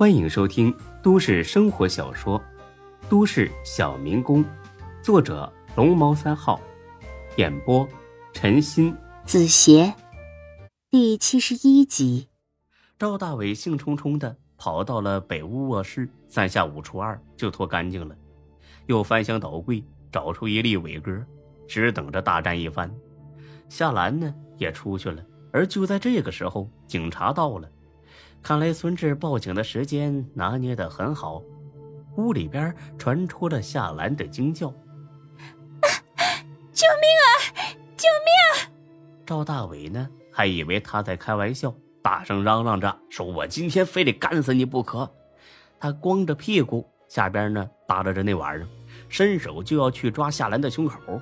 欢迎收听都市生活小说《都市小民工》，作者龙猫三号，演播陈鑫、子邪，第七十一集。赵大伟兴冲冲的跑到了北屋卧室，三下五除二就拖干净了，又翻箱倒柜找出一粒伟哥，只等着大战一番。夏兰呢也出去了，而就在这个时候，警察到了。看来孙志报警的时间拿捏得很好，屋里边传出了夏兰的惊叫：“ 救命啊！救命！”啊赵大伟呢，还以为他在开玩笑，大声嚷嚷着说：“我今天非得干死你不可！”他光着屁股，下边呢耷拉着那玩意儿，伸手就要去抓夏兰的胸口。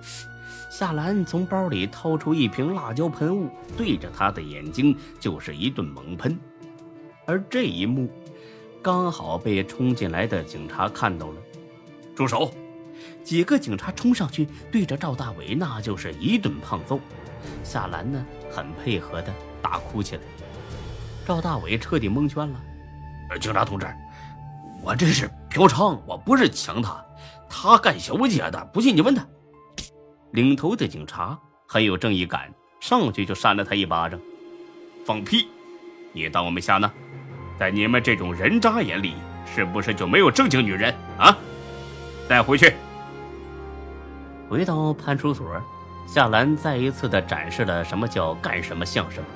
夏兰从包里掏出一瓶辣椒喷雾，对着他的眼睛就是一顿猛喷。而这一幕，刚好被冲进来的警察看到了。住手！几个警察冲上去，对着赵大伟那就是一顿胖揍。夏兰呢，很配合的大哭起来。赵大伟彻底蒙圈了。警察同志，我这是嫖娼，我不是抢他，他干小姐的，不信你问他。领头的警察很有正义感，上去就扇了他一巴掌。放屁！你当我没瞎呢？在你们这种人渣眼里，是不是就没有正经女人啊？带回去。回到派出所，夏兰再一次的展示了什么叫干什么像什么。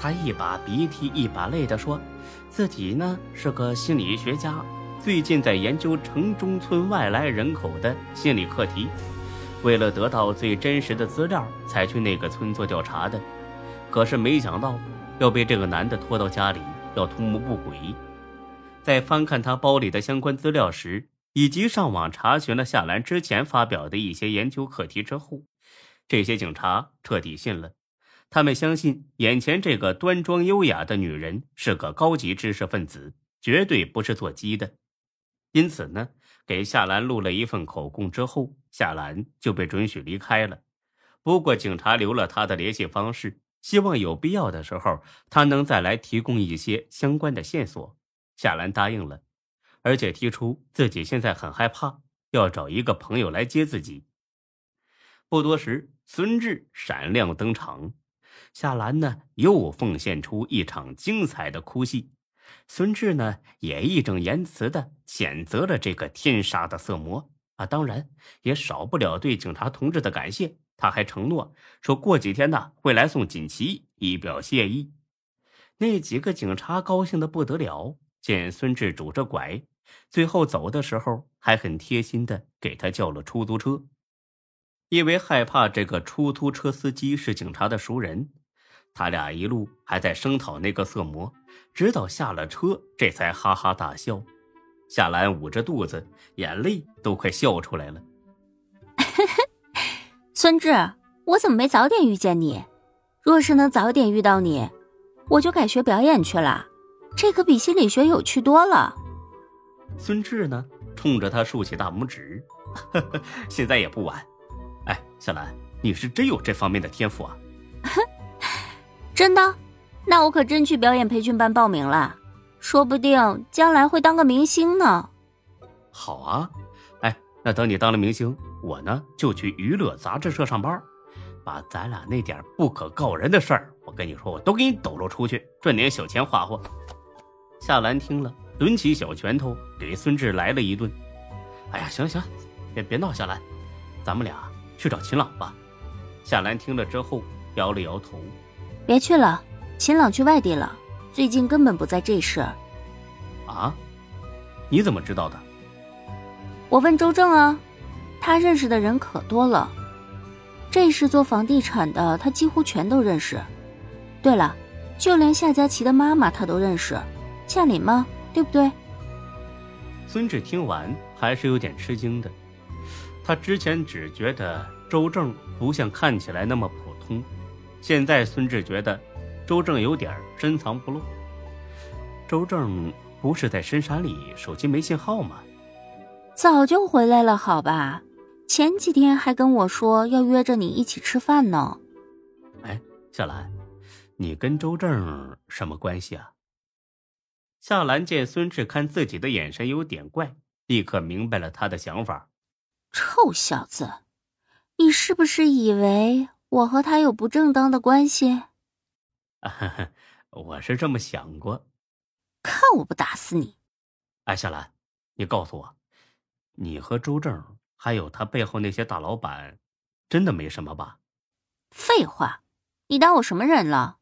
她一把鼻涕一把泪的说：“自己呢是个心理学家，最近在研究城中村外来人口的心理课题。为了得到最真实的资料，才去那个村做调查的。可是没想到要被这个男的拖到家里。”要图谋不轨，在翻看他包里的相关资料时，以及上网查询了夏兰之前发表的一些研究课题之后，这些警察彻底信了。他们相信眼前这个端庄优雅的女人是个高级知识分子，绝对不是做鸡的。因此呢，给夏兰录了一份口供之后，夏兰就被准许离开了。不过，警察留了他的联系方式。希望有必要的时候，他能再来提供一些相关的线索。夏兰答应了，而且提出自己现在很害怕，要找一个朋友来接自己。不多时，孙志闪亮登场，夏兰呢又奉献出一场精彩的哭戏。孙志呢也义正言辞的谴责了这个天杀的色魔啊，当然也少不了对警察同志的感谢。他还承诺说过几天呢会来送锦旗，以表谢意。那几个警察高兴的不得了，见孙志拄着拐，最后走的时候还很贴心的给他叫了出租车。因为害怕这个出租车司机是警察的熟人，他俩一路还在声讨那个色魔，直到下了车，这才哈哈大笑。夏兰捂着肚子，眼泪都快笑出来了。孙志，我怎么没早点遇见你？若是能早点遇到你，我就改学表演去了。这可比心理学有趣多了。孙志呢，冲着他竖起大拇指，呵呵，现在也不晚。哎，小兰，你是真有这方面的天赋啊？真的？那我可真去表演培训班报名了，说不定将来会当个明星呢。好啊，哎，那等你当了明星。我呢就去娱乐杂志社上班，把咱俩那点不可告人的事儿，我跟你说，我都给你抖搂出去，赚点小钱花花。夏兰听了，抡起小拳头给孙志来了一顿。哎呀，行行，别别闹，夏兰，咱们俩去找秦朗吧。夏兰听了之后摇了摇头，别去了，秦朗去外地了，最近根本不在这市。啊？你怎么知道的？我问周正啊。他认识的人可多了，这是做房地产的，他几乎全都认识。对了，就连夏佳琪的妈妈他都认识，夏琳吗？对不对？孙志听完还是有点吃惊的，他之前只觉得周正不像看起来那么普通，现在孙志觉得周正有点深藏不露。周正不是在深山里，手机没信号吗？早就回来了，好吧。前几天还跟我说要约着你一起吃饭呢。哎，小兰，你跟周正什么关系啊？夏兰见孙志看自己的眼神有点怪，立刻明白了他的想法。臭小子，你是不是以为我和他有不正当的关系？我是这么想过。看我不打死你！哎，夏兰，你告诉我，你和周正还有他背后那些大老板，真的没什么吧？废话，你当我什么人了？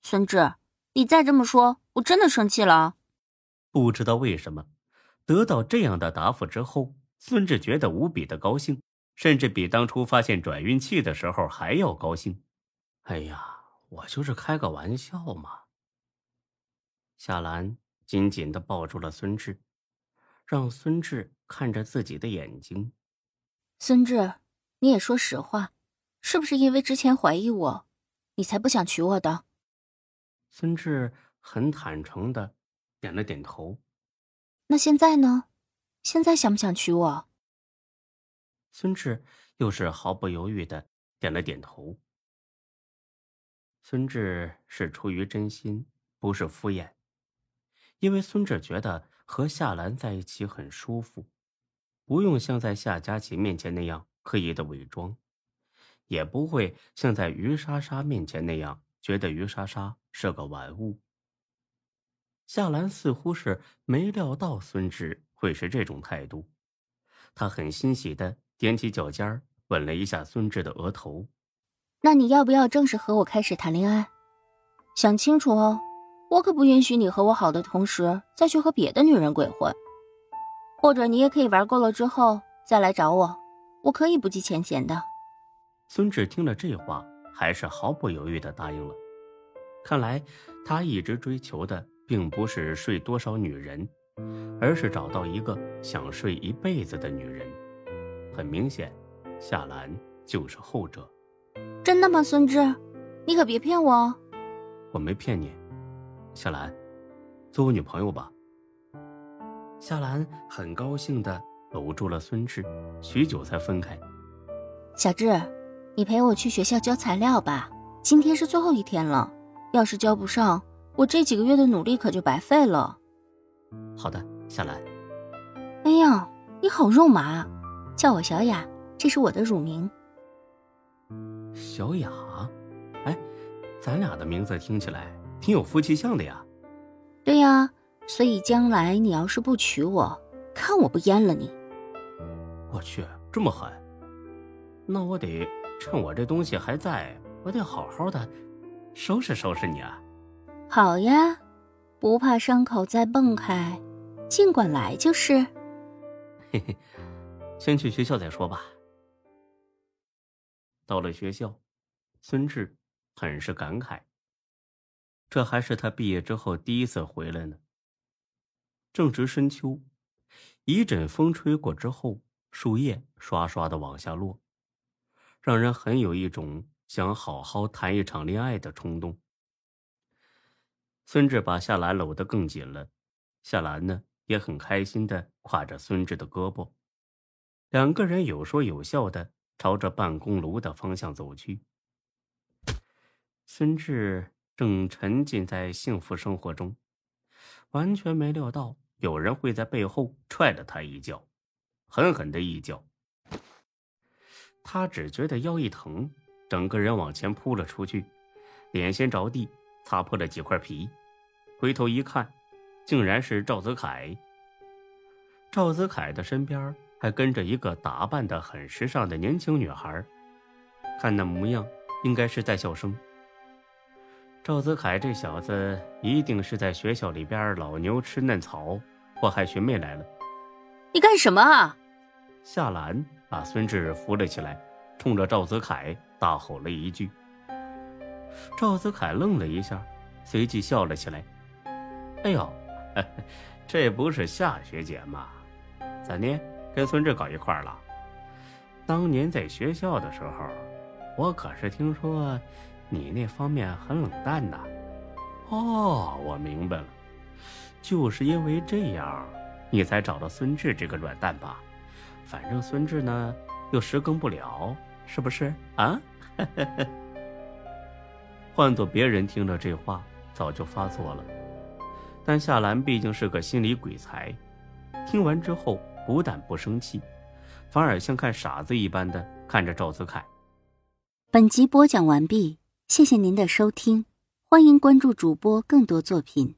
孙志，你再这么说，我真的生气了。不知道为什么，得到这样的答复之后，孙志觉得无比的高兴，甚至比当初发现转运器的时候还要高兴。哎呀，我就是开个玩笑嘛。夏兰紧紧的抱住了孙志，让孙志看着自己的眼睛。孙志，你也说实话，是不是因为之前怀疑我，你才不想娶我的？孙志很坦诚的点了点头。那现在呢？现在想不想娶我？孙志又是毫不犹豫的点了点头。孙志是出于真心，不是敷衍。因为孙志觉得和夏兰在一起很舒服，不用像在夏佳琪面前那样刻意的伪装，也不会像在于莎莎面前那样觉得于莎莎是个玩物。夏兰似乎是没料到孙志会是这种态度，她很欣喜的踮起脚尖吻了一下孙志的额头。那你要不要正式和我开始谈恋爱？想清楚哦。我可不允许你和我好的同时再去和别的女人鬼混，或者你也可以玩够了之后再来找我，我可以不计前嫌的。孙志听了这话，还是毫不犹豫的答应了。看来他一直追求的并不是睡多少女人，而是找到一个想睡一辈子的女人。很明显，夏兰就是后者。真的吗，孙志？你可别骗我。我没骗你。夏兰，做我女朋友吧。夏兰很高兴的搂住了孙志，许久才分开。小志，你陪我去学校交材料吧，今天是最后一天了。要是交不上，我这几个月的努力可就白费了。好的，夏兰。哎呀，你好肉麻，叫我小雅，这是我的乳名。小雅，哎，咱俩的名字听起来。挺有夫妻相的呀，对呀，所以将来你要是不娶我，看我不阉了你！我去，这么狠，那我得趁我这东西还在，我得好好的收拾收拾你啊！好呀，不怕伤口再蹦开，尽管来就是。嘿嘿，先去学校再说吧。到了学校，孙志很是感慨。这还是他毕业之后第一次回来呢。正值深秋，一阵风吹过之后，树叶刷刷的往下落，让人很有一种想好好谈一场恋爱的冲动。孙志把夏兰搂得更紧了，夏兰呢也很开心的挎着孙志的胳膊，两个人有说有笑的朝着办公楼的方向走去。孙志。正沉浸在幸福生活中，完全没料到有人会在背后踹了他一脚，狠狠的一脚。他只觉得腰一疼，整个人往前扑了出去，脸先着地，擦破了几块皮。回头一看，竟然是赵子凯。赵子凯的身边还跟着一个打扮的很时尚的年轻女孩，看那模样，应该是在校生。赵子凯这小子一定是在学校里边老牛吃嫩草，祸害学妹来了。你干什么啊？夏兰把孙志扶了起来，冲着赵子凯大吼了一句。赵子凯愣了一下，随即笑了起来。哎呦，这不是夏学姐吗？咋的，跟孙志搞一块了？当年在学校的时候，我可是听说。你那方面很冷淡呐。哦，我明白了，就是因为这样，你才找到孙志这个软蛋吧？反正孙志呢，又实更不了，是不是啊？换做别人听着这话，早就发作了。但夏兰毕竟是个心理鬼才，听完之后不但不生气，反而像看傻子一般的看着赵子凯。本集播讲完毕。谢谢您的收听欢迎关注主播更多作品。